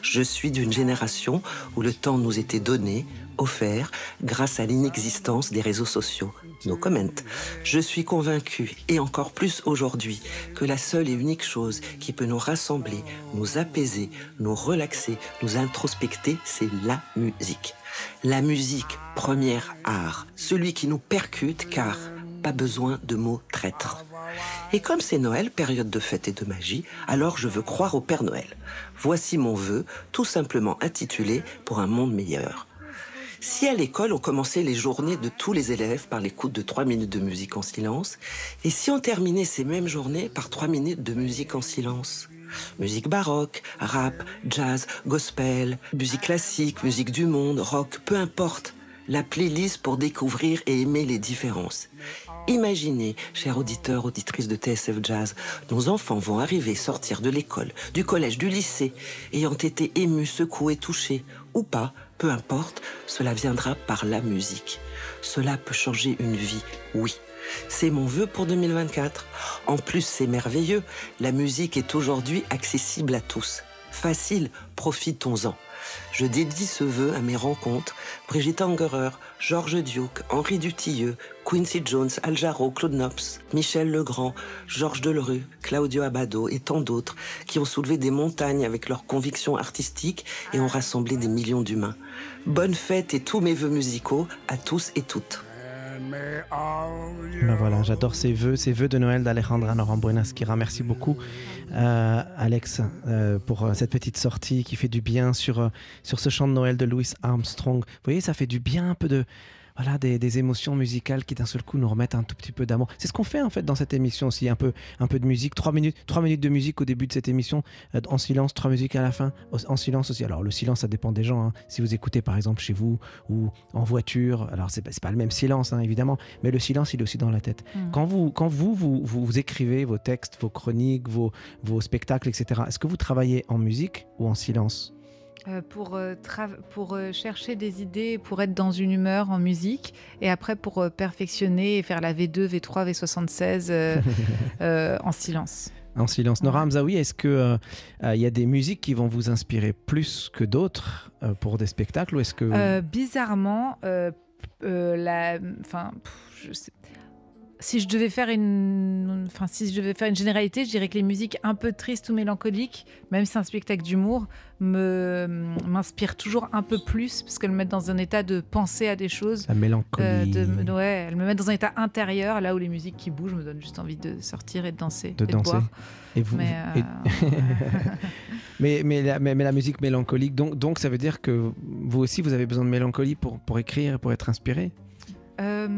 Je suis d'une génération où le temps nous était donné, offert, grâce à l'inexistence des réseaux sociaux. No comment. Je suis convaincu, et encore plus aujourd'hui, que la seule et unique chose qui peut nous rassembler, nous apaiser, nous relaxer, nous introspecter, c'est la musique. La musique, premier art, celui qui nous percute car pas besoin de mots traîtres. Et comme c'est Noël, période de fête et de magie, alors je veux croire au Père Noël. Voici mon vœu, tout simplement intitulé Pour un monde meilleur. Si à l'école on commençait les journées de tous les élèves par l'écoute de trois minutes de musique en silence, et si on terminait ces mêmes journées par trois minutes de musique en silence? Musique baroque, rap, jazz, gospel, musique classique, musique du monde, rock, peu importe. la playlist pour découvrir et aimer les différences. Imaginez, chers auditeurs, auditrices de TSF Jazz, nos enfants vont arriver, sortir de l'école, du collège, du lycée, ayant été émus, secoués, touchés, ou pas, peu importe, cela viendra par la musique. Cela peut changer une vie, oui. C'est mon vœu pour 2024. En plus, c'est merveilleux, la musique est aujourd'hui accessible à tous. Facile, profitons-en. Je dédie ce vœu à mes rencontres, Brigitte Angerer, Georges Duke, Henri Dutilleux, Quincy Jones, Al Jarreau, Claude Nobs, Michel Legrand, Georges Delerue, Claudio Abado et tant d'autres qui ont soulevé des montagnes avec leurs convictions artistiques et ont rassemblé des millions d'humains. Bonne fête et tous mes vœux musicaux à tous et toutes. Ben voilà, j'adore ces vœux, ces vœux de Noël d'Alejandra Norambuena-Skira. Merci beaucoup, euh, Alex, euh, pour euh, cette petite sortie qui fait du bien sur, sur ce chant de Noël de Louis Armstrong. Vous voyez, ça fait du bien un peu de voilà des, des émotions musicales qui d'un seul coup nous remettent un tout petit peu d'amour. C'est ce qu'on fait en fait dans cette émission aussi, un peu un peu de musique, trois minutes, trois minutes de musique au début de cette émission, euh, en silence, trois musiques à la fin, en silence aussi. Alors le silence, ça dépend des gens. hein. Si vous écoutez par exemple chez vous ou en voiture, alors c'est pas, le même silence hein, évidemment, mais le silence il est aussi dans la tête. Mm. Quand vous quand vous vous, vous vous écrivez vos textes, vos chroniques, vos vos spectacles, etc. Est-ce que vous travaillez en musique ou en silence? Euh, pour, euh, pour euh, chercher des idées, pour être dans une humeur en musique, et après pour perfectionner et faire la V2, V3, V76 euh, euh, en silence. En silence. Nora. Hamzaoui, est-ce euh, il y a des musiques qui vont vous inspirer plus que d'autres pour des spectacles ou est-ce que bizarrement, la, enfin, pff, je sais- si je devais faire une, enfin, si je devais faire une généralité, je dirais que les musiques un peu tristes ou mélancoliques, même si c'est un spectacle d'humour, me m'inspirent toujours un peu plus parce qu'elles me mettent dans un état de penser à des choses. la mélancolie Euh, de- de- ouais, elles me mettent dans un état intérieur, là où les musiques qui bougent me donnent juste envie de sortir et de danser, de et danser boire. Et vous, Mais, et- euh, mais, mais, la, mais, mais la musique mélancolique, donc, donc ça veut dire que vous aussi vous avez besoin de mélancolie pour, pour écrire et pour être inspiré? Euh,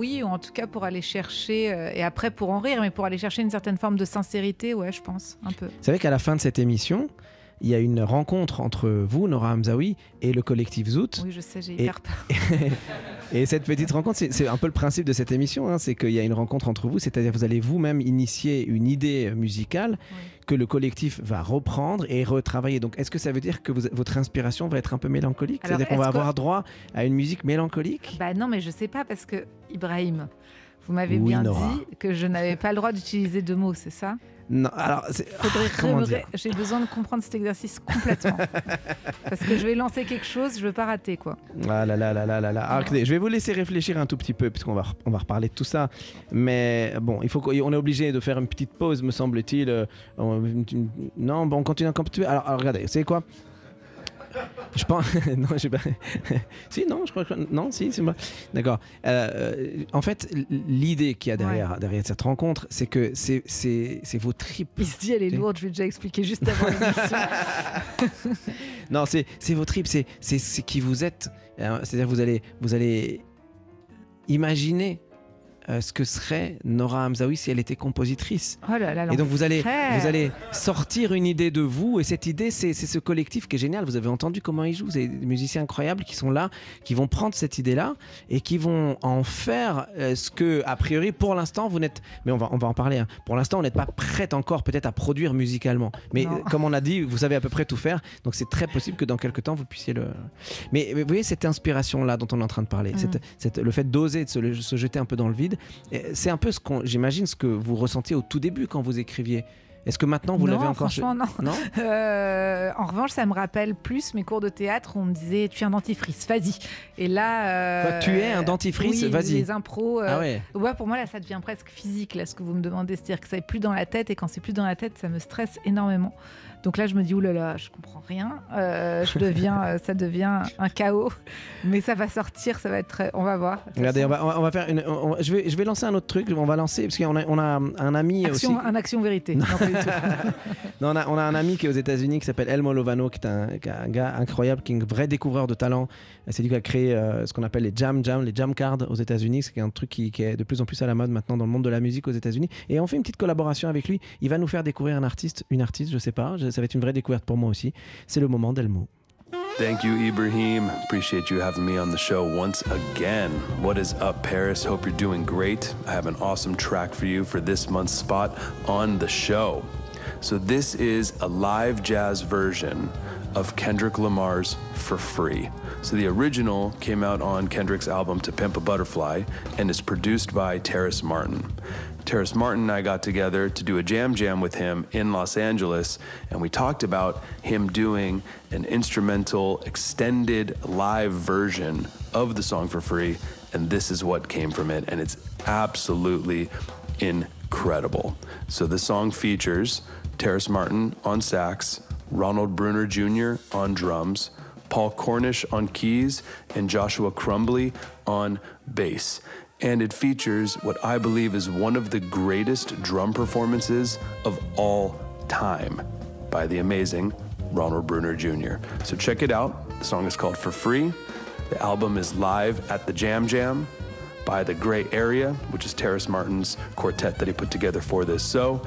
oui, ou en tout cas pour aller chercher, euh, et après pour en rire, mais pour aller chercher une certaine forme de sincérité, ouais, je pense, un peu. Vous savez qu'à la fin de cette émission, il y a une rencontre entre vous, Nora Hamzaoui, et le collectif Zout. Oui, je sais, j'ai hyper peur. Et cette petite rencontre, c'est un peu le principe de cette émission, hein, c'est qu'il y a une rencontre entre vous, c'est-à-dire vous allez vous-même initier une idée musicale Oui. que le collectif va reprendre et retravailler. Donc est-ce que ça veut dire que vous- votre inspiration va être un peu mélancolique? C'est-à-dire qu'on va avoir droit à une musique mélancolique? Bah non, mais je sais pas, parce que, Ibrahim, vous m'avez Oui, bien Nora. dit que je n'avais pas le droit d'utiliser deux mots, c'est ça? Non, alors J'ai besoin de comprendre cet exercice complètement. parce que je vais lancer quelque chose, je veux pas rater, quoi. Ah là là là là là là. Alors, écoutez, je vais vous laisser réfléchir un tout petit peu puisqu'on va, on va reparler de tout ça. Mais bon, il faut qu'on on est obligé de faire une petite pause, me semble-t-il. Euh, Non, bon, on continue un peu. Alors, alors regardez, c'est quoi? Je pense. non, j'ai pas. si, non, je crois que. Non, si, c'est moi. D'accord. Euh, en fait, l'idée qu'il y a derrière, derrière cette rencontre, c'est que c'est c'est- c'est vos tripes. Il se dit, elle est lourde, je vais déjà expliquer juste avant l'émission. Non, c'est c'est vos tripes, c'est c'est c'est qui vous êtes. Euh, C'est-à-dire vous allez vous allez imaginer euh, ce que serait Nora Hamzaoui si elle était compositrice. Oh là là, Et donc vous allez vous allez sortir une idée de vous et cette idée c'est ce collectif qui est génial. Vous avez entendu comment ils jouent, vous avez des musiciens incroyables qui sont là, qui vont prendre cette idée là et qui vont en faire euh, ce que a priori pour l'instant vous n'êtes. Mais on va on va en parler. hein. Pour l'instant on n'est pas prête encore peut-être à produire musicalement. Mais Non. euh, comme on a dit, vous savez à peu près tout faire. Donc c'est très possible que dans quelques temps vous puissiez le. Mais, mais vous voyez cette inspiration là dont on est en train de parler, Mm. cette- cette- le fait d'oser de se, se jeter un peu dans le vide, c'est un peu ce qu'on, j'imagine, ce que vous ressentiez au tout début quand vous écriviez. Est-ce que maintenant vous l'avez encore franchement, non. Non Euh, en revanche, ça me rappelle plus mes cours de théâtre où on me disait tu es un dentifrice, vas-y. Et là. euh, Quoi, tu es un dentifrice, oui, vas-y. Les impros. euh, Ah ouais. ouais, pour moi, là, ça devient presque physique, là, ce que vous me demandez. C'est-à-dire que ça n'est plus dans la tête, et quand c'est plus dans la tête, ça me stresse énormément. Donc là, je me dis, oulala, je comprends rien. Euh, je deviens, euh, ça devient un chaos. Mais ça va sortir, ça va être. très- On va voir. Regardez, on va, on va- faire une. on- je, vais, je vais lancer un autre truc. On va lancer parce qu'on a, on a un ami Action, aussi. un action vérité. Non, on, a, on a un ami qui est aux États-Unis qui s'appelle Elmo Lovano, qui est un, qui est un gars incroyable, qui est un vrai découvreur de talent. C'est lui qui a créé euh, ce qu'on appelle les jam jam, les jam cards aux États-Unis. C'est un truc qui, qui est de plus en plus à la mode maintenant dans le monde de la musique aux États-Unis. Et on fait une petite collaboration avec lui. Il va nous faire découvrir un artiste, une artiste, je sais pas. Je- Ça va être une vraie découverte pour moi aussi. C'est le moment d'Elmo. Thank you, Ibrahim. Appreciate you having me on the show once again. What is up, Paris? Hope you're doing great. I have an awesome track for you for this month's spot on the show. So, this is a live jazz version of Kendrick Lamar's For Free. So, the original came out on Kendrick's album To Pimp a Butterfly and is produced by Terrace Martin. Terrace Martin and I got together to do a jam jam with him in Los Angeles, and we talked about him doing an instrumental, extended live version of the song for free, and this is what came from it, and it's absolutely incredible. So the song features Terrace Martin on sax, Ronald Bruner Jr. on drums, Paul Cornish on keys, and Joshua Crumbly on bass and it features what I believe is one of the greatest drum performances of all time by the amazing Ronald Bruner Jr. So check it out. The song is called For Free. The album is live at the Jam Jam by the Gray Area, which is Terrace Martin's quartet that he put together for this. So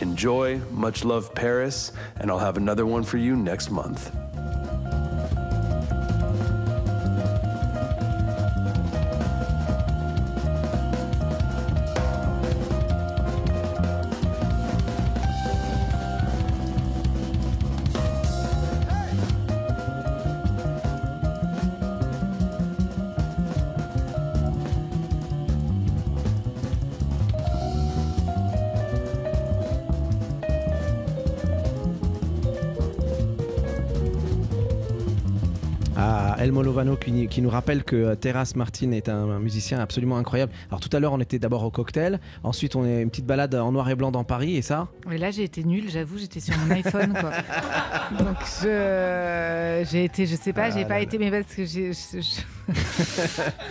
enjoy, much love, Paris, and I'll have another one for you next month. Qui, qui nous rappelle que euh, Terrace Martin est un, un musicien absolument incroyable. Alors tout à l'heure on était d'abord au cocktail, ensuite on est une petite balade en noir et blanc dans Paris et ça Mais là, j'ai été nulle, j'avoue, j'étais sur mon iPhone, quoi. Donc, j'ai été, je sais pas, j'ai Ah pas là été, mais parce que j'ai,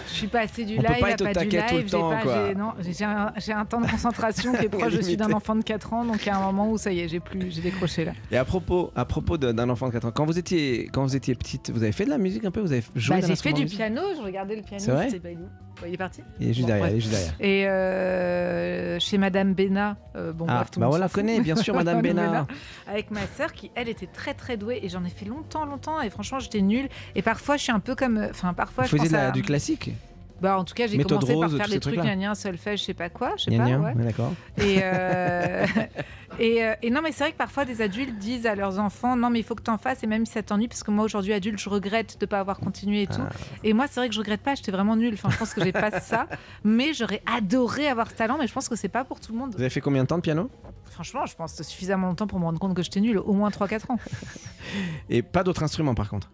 je, suis passée du On peut live pas à être au pas du taquet live. tout le j'ai temps, pas- quoi. j'ai- non, j'ai un, j'ai un temps de concentration qui est proche. je suis d'un Limité. enfant de 4 ans, donc il y a un moment où ça y est, j'ai plus, j'ai décroché là. Et à propos, à propos de- d'un enfant de 4 ans, quand vous étiez, quand vous étiez petite, vous avez fait de la musique un peu? Vous avez joué Bah, d'un j'ai fait instrument du musique? piano, je regardais le pianiste. C'est vrai? Il est parti. Il est juste Bon, derrière, il est juste derrière. Et euh, chez Madame Bénat, euh, bon Ah, bref, tout bah monde on la connaît, bien sûr, Madame Bénard. avec ma sœur qui elle était très très douée et j'en ai fait longtemps longtemps et franchement j'étais nulle et parfois je suis un peu comme euh, enfin parfois Vous je faisiez pense de la- à- du classique bah en tout cas j'ai commencé par Rose, faire tous des trucs trucs-là. gna solfège je sais pas quoi je sais Gna pas gna, ouais. ouais, d'accord. et, euh, et, euh, et non mais c'est vrai que parfois des adultes disent à leurs enfants non mais il faut que tu en fasses et même si ça t'ennuie parce que moi aujourd'hui adulte je regrette de pas avoir continué et tout Ah. et moi c'est vrai que je regrette pas j'étais vraiment nulle enfin je pense que j'ai pas ça mais j'aurais adoré avoir ce talent mais je pense que c'est pas pour tout le monde Vous avez fait combien de temps de piano? Franchement je pense que suffisamment longtemps pour me rendre compte que j'étais nulle au moins 3-4 ans Et pas d'autres instruments par contre?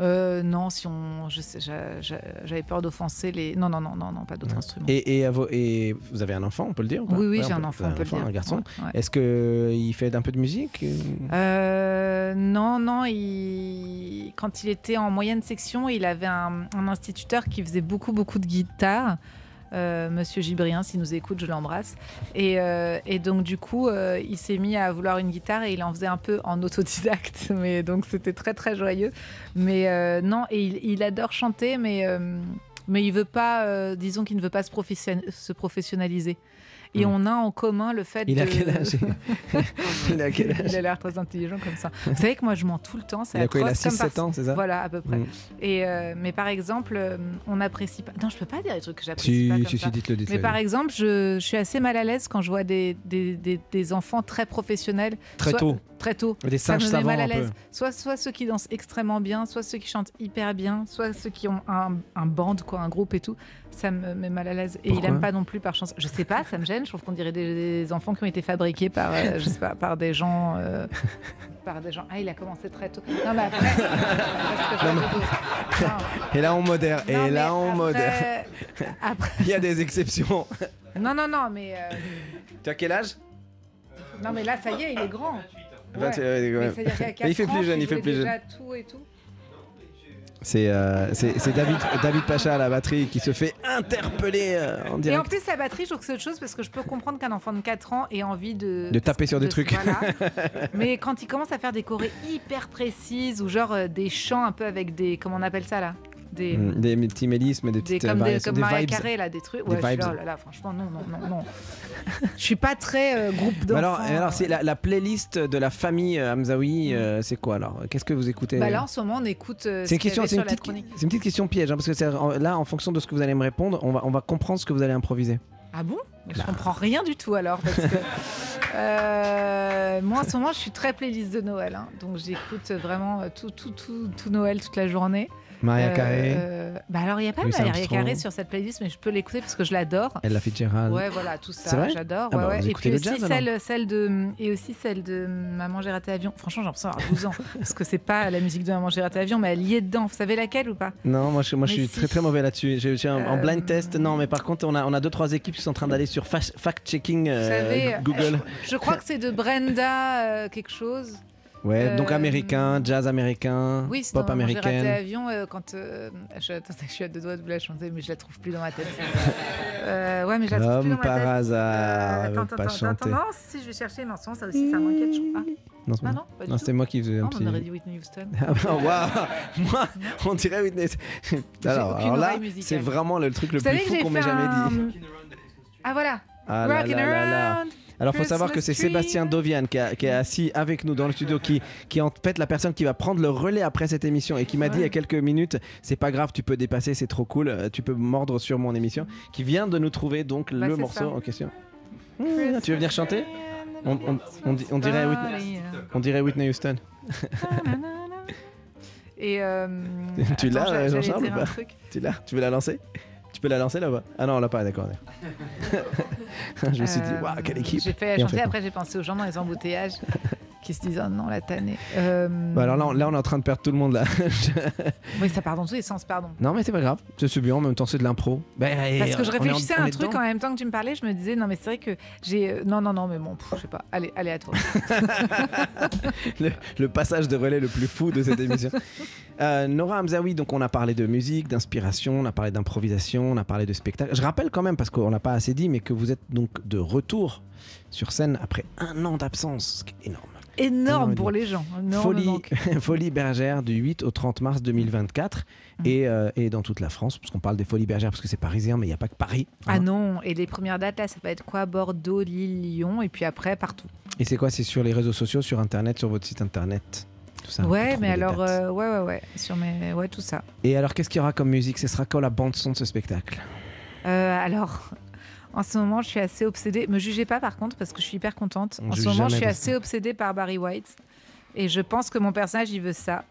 Euh, non, si on, j'avais peur d'offenser les. Non, non, non, non, non, pas d'autres instruments. et, et, à vos- et vous avez un enfant, on peut le dire ou pas? Oui, oui, Ouais, j'ai un enfant, on peut le dire. un garçon. Ouais, ouais. Est-ce qu'il fait un peu de musique ou- Euh, non, non, il... quand il était en moyenne section, il avait un, un instituteur qui faisait beaucoup, beaucoup de guitare. Euh, Monsieur Gibrien, s'il nous écoute, je l'embrasse. Et, euh, donc, du coup, euh, il s'est mis à vouloir une guitare et il en faisait un peu en autodidacte. Mais donc, c'était très, très joyeux. Mais non, et il, adore chanter, mais, mais il veut pas, disons qu'il ne veut pas se professionnaliser. Et Hmm. on a en commun le fait Il de. a quel âge? Il a quel âge? Il a l'air très intelligent comme ça. Vous savez que moi, je mens tout le temps. C'est Il a quoi Il a atroce comme 6-7 ans, c'est ça? Voilà, à peu près. Mm. Et euh, mais par exemple, euh, on n'apprécie pas. Non, je peux pas dire des trucs que j'apprécie pas Si, comme si, ça. si, dites-le, dites-le. Mais par exemple, je, je suis assez mal à l'aise quand je vois des, des, des- des enfants très professionnels. Très soit- tôt. Très tôt. Des Ça me singes met mal à l'aise. Soit, soit ceux qui dansent extrêmement bien, soit ceux qui chantent hyper bien, soit ceux qui ont un, un band, quoi, un groupe et tout. Ça me met mal à l'aise. Et il Pourquoi? aime pas non plus par chance. Je sais pas, ça me gêne. Je trouve qu'on dirait des, des enfants qui ont été fabriqués par, euh, je sais pas, par des gens. euh, par des gens. Ah, il a commencé très tôt. Non, mais après. Non, des- Non. Et là, on modère. Non, Et là, mais on après- modère. Après, Il y a des exceptions. non, non, non, mais euh, Tu as quel âge? Non, mais là, ça y est, il est grand. Ouais. 28, ouais, Mais ouais. Mais il fait 4 plus ans, jeune, il fait plus déjà tout et tout. C'est euh, David, David Pacha à la batterie qui se fait interpeller euh, en Et en direct. plus, la batterie, je trouve que c'est autre chose parce que je peux comprendre qu'un enfant de 4 ans ait envie de. De taper sur des de- trucs. voilà. Mais quand il commence à faire des chorés hyper précises ou genre euh, des chants un peu avec des. Comment on appelle ça là? Des, Mm, Des petits mélismes, des des- petites comme, des, comme des Maria vibes. Carré, là, des trucs. Des Ouais, je suis vibes. là, là là, franchement, non, non, non, non. je suis pas très euh, groupe d'enfants. Alors, alors c'est euh. la, la playlist de la famille euh, Hamzaoui, euh, c'est quoi alors? Qu'est-ce que vous écoutez? Bah là, en ce moment, on écoute euh, C'est ce une, question, une petite, une petite question piège, hein, parce que en- là, en fonction de ce que vous allez me répondre, on va, on va comprendre ce que vous allez improviser. Ah bon? Je Bah. comprends rien du tout alors parce que euh, moi en ce moment je suis très playlist de Noël hein. donc j'écoute vraiment tout, tout, tout, tout Noël toute la journée. Maria Euh, Carré, euh, bah alors il y a pas Maria. Carré sur cette playlist mais je peux l'écouter parce que je l'adore. Ella Fitzgerald. Ouais voilà tout ça j'adore Ah ouais, bah, ouais. et puis aussi jazz, celle, celle de et aussi celle de Maman j'ai raté avion franchement j'ai l'impression d'avoir 12 ans parce que c'est pas la musique de Maman j'ai raté avion mais elle y est dedans vous savez laquelle ou pas? Non, moi je, moi, je suis si. très très mauvais là-dessus. Je, je suis en, Euh, blind test, non, mais par contre, on a, on a deux trois équipes qui sont en train d'aller sur fa- fact-checking euh, Google. je crois que c'est de Brenda euh, quelque chose Ouais, donc euh, américain, jazz américain, Oui, c'est pop Maman, J'ai raté américaine. avion euh, quand. euh, je, attends, je suis à deux doigts de vous la chanter, mais je la trouve plus dans ma tête. Euh, ouais, mais je la trouve plus dans ma par tête. hasard, Euh, elle veut attends, pas attends, attends, chanter. non, si, je vais chercher, moment, ça aussi, ça m'inquiète, je crois. Non, c'est Ah, pas- non, pas non, c'était moi qui faisais un Non, petit. on aurait dit Whitney Houston. Ah bah, waouh Moi, on dirait Whitney. Alors, alors là, c'est vraiment le truc le Vous plus fou qu'on m'ait jamais un- dit. Ah, voilà. Ah Rockin' là là là. around. Alors, faut savoir que c'est. Sébastien Dovian qui, a- qui est assis avec nous dans le studio, qui, qui est en fait la personne qui va prendre le relais après cette émission et qui m'a dit il y a quelques minutes c'est pas grave, tu peux dépasser, c'est trop cool, euh, tu peux mordre sur mon émission. Qui vient de nous trouver donc Bah, le c'est morceau ça. en question. Mmh, tu veux venir chanter on, on- on di- on dirait Whitney, on dirait Whitney Houston. Et. euh, Tu l'as, euh, j'allais Jean-Charles, dire ou un pas truc. Tu l'as Tu veux la lancer? Tu peux la lancer là-bas? Ah non, on l'a pas, d'accord. Je me suis dit, Euh, waouh, quelle équipe. J'ai fait fait après j'ai pensé aux gens dans les embouteillages qui se disent oh non, la tannée. Euh, Bah alors là on, là, on est en train de perdre tout le monde là. Oui, ça part dans tous les sens, pardon. non, mais c'est pas grave, c'est bien, en même temps, c'est de l'impro. Bah, Parce que je est en- réfléchissais à un truc dedans. en même temps que tu me parlais, je me disais non mais c'est vrai que j'ai euh, non non non mais bon pff, je sais pas allez allez à toi le, le passage de relais le plus fou de cette émission. Euh, Nora Hamzaoui, donc on a parlé de musique, d'inspiration, on a parlé d'improvisation, on a parlé de spectacle. Je rappelle quand même, parce qu'on l'a pas assez dit, mais que vous êtes donc de retour sur scène après un an d'absence, ce qui est énorme. Énorme pour les gens Folie. Folie Bergère du 8 au 30 mars 2024 Mm. et, euh, et dans toute la France, parce qu'on parle des Folies Bergères parce que c'est parisien, mais il n'y a pas que Paris. ah hein. non et les premières dates là ça va être quoi? Bordeaux Lille Lyon et puis après partout. Et c'est quoi? C'est sur les réseaux sociaux, sur Internet, sur votre site Internet? Tout ça, ouais mais alors euh, ouais ouais ouais sur mes ouais tout ça. Et alors, qu'est-ce qu'il y aura comme musique? Ce sera quoi la bande-son de ce spectacle? Euh, alors en ce moment je suis assez obsédée me jugez pas par contre parce que je suis hyper contente On en ce moment je suis assez obsédée par Barry White et je pense que mon personnage il veut ça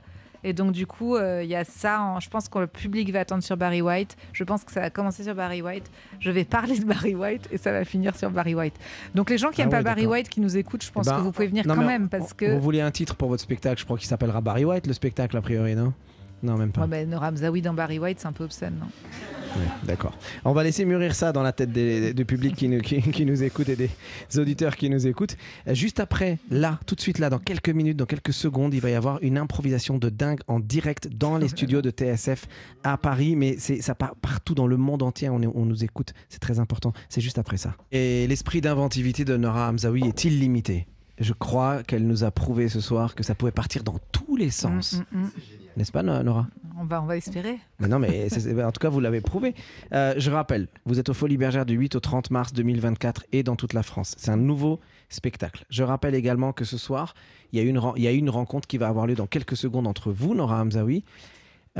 et donc du coup, euh, il y a ça. en- je pense que le public va attendre sur Barry White. Je pense que ça va commencer sur Barry White. Je vais parler de Barry White et ça va finir sur Barry White. Donc les gens qui Ah aiment ouais, pas Barry. White, qui nous écoutent, je pense Eh ben, que vous pouvez venir non, quand même parce que Vous vouliez un titre pour votre spectacle Je crois qu'il s'appellera Barry White, le spectacle, a priori, non? Non, même pas. Ouais, ben, Nora Hamzaoui dans Barry White, c'est un peu obscène, non D'accord. On va laisser mûrir ça dans la tête des- du public qui nous, qui, qui nous écoute et des auditeurs qui nous écoutent. Euh, Juste après, là, tout de suite, là, dans quelques minutes, dans quelques secondes, il va y avoir une improvisation de dingue en direct dans les studios de TSF à Paris. Mais c'est ça part partout dans le monde entier. On, est- on nous écoute. C'est très important. C'est juste après ça. Et l'esprit d'inventivité de Nora Hamzaoui est illimité. Je crois qu'elle nous a prouvé ce soir que ça pouvait partir dans tous les sens. Mm, mm, mm. N'est-ce pas, Nora? On va, on va espérer. mais non, mais c'est- en tout cas, vous l'avez prouvé. Euh, je rappelle, vous êtes au Folie Bergère du 8 au 30 mars 2024 et dans toute la France. C'est un nouveau spectacle. Je rappelle également que ce soir, il y, a une, il y a une rencontre qui va avoir lieu dans quelques secondes entre vous, Nora Hamzaoui,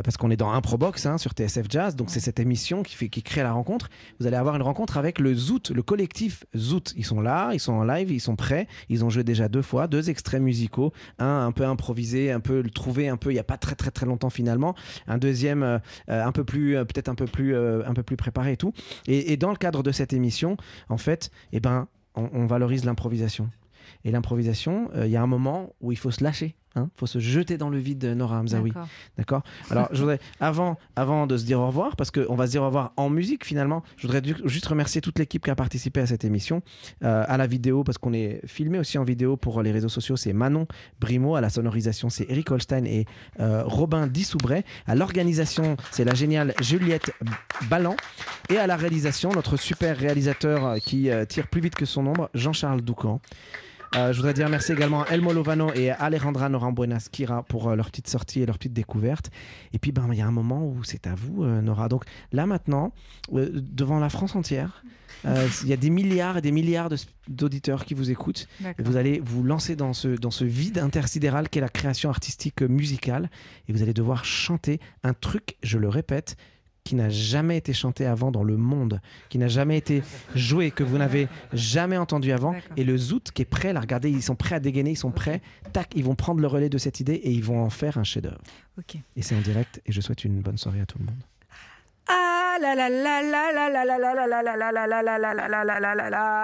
parce qu'on est dans Improbox hein, sur TSF Jazz, donc c'est cette émission qui, fait, qui crée la rencontre. Vous allez avoir une rencontre avec le Zoot, le collectif Zoot. Ils sont là, ils sont en live, ils sont prêts. Ils ont joué déjà deux fois, deux extraits musicaux, un un peu improvisé, un peu le trouvé un peu il y a pas très très très longtemps finalement, un deuxième euh, euh, un peu plus euh, peut-être un peu plus euh, un peu plus préparé et tout. Et, et dans le cadre de cette émission, en fait, eh ben on, on valorise l'improvisation. Et l'improvisation, euh, il y a un moment où il faut se lâcher. Il faut se jeter dans le vide, Nora Hamzaoui. D'accord. Alors, je voudrais, avant, avant de se dire au revoir, parce qu'on va se dire au revoir en musique finalement, je voudrais du- juste remercier toute l'équipe qui a participé à cette émission, euh, à la vidéo, parce qu'on est filmé aussi en vidéo pour les réseaux sociaux. C'est Manon Brimo, à la sonorisation, c'est Eric Holstein et euh, Robin Dissoubret. À l'organisation, c'est la géniale Juliette Ballan. Et à la réalisation, notre super réalisateur euh, qui euh, tire plus vite que son ombre, Jean-Charles Doucan. Euh, je voudrais dire merci également à Elmo Lovano et à Alejandra Norambuenas Kira pour euh, leur petite sortie et leur petite découverte. Et puis, ben, il y a un moment où c'est à vous, euh, Nora. Donc là, maintenant, devant la France entière, il y a des milliards et des milliards de- d'auditeurs qui vous écoutent. Et vous allez vous lancer dans ce, dans ce vide intersidéral qu'est la création artistique musicale. Et vous allez devoir chanter un truc, je le répète, qui n'a jamais été chanté avant dans le monde, qui n'a jamais été joué, que vous n'avez jamais entendu avant. Et le Zout qui est prêt, là, regardez, ils sont prêts à dégainer, ils sont prêts. Tac, ils vont prendre le relais de cette idée et ils vont en faire un chef-d'œuvre. Ok. Et c'est en direct. Et je souhaite une bonne soirée à tout le monde. Ah la la la la la la la la la la la la la la la la la la la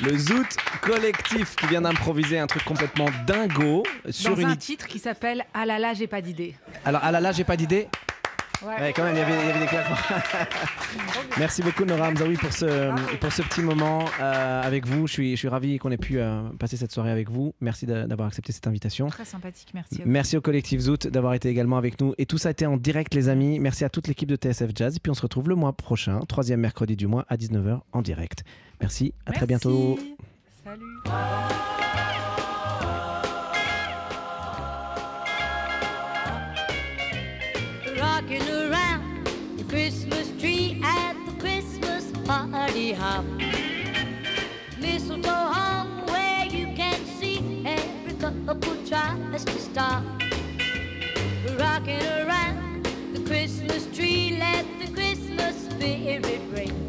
Le Zoot collectif qui vient d'improviser un truc complètement dingo sur Dans une. un titre qui s'appelle Ah là là, j'ai pas d'idée. Alors, ah là là, j'ai pas d'idée. Ouais. Ouais, quand même, il y avait, il y avait des claquements. Merci beaucoup Nora Hamzaoui pour ce, pour ce petit moment euh, avec vous. Je suis, je suis ravi qu'on ait pu euh, passer cette soirée avec vous. Merci d'a- d'avoir accepté cette invitation. Très sympathique, merci. à vous. Merci au collectif Zoot d'avoir été également avec nous. Et tout ça a été en direct, les amis. Merci à toute l'équipe de TSF Jazz. Et puis on se retrouve le mois prochain, troisième mercredi du mois à 19h en direct. Merci, à très bientôt. Salut. rocking around hop. Mistletoe hung where you can see every couple tries to stop. Rocking around the Christmas tree, let the Christmas spirit ring.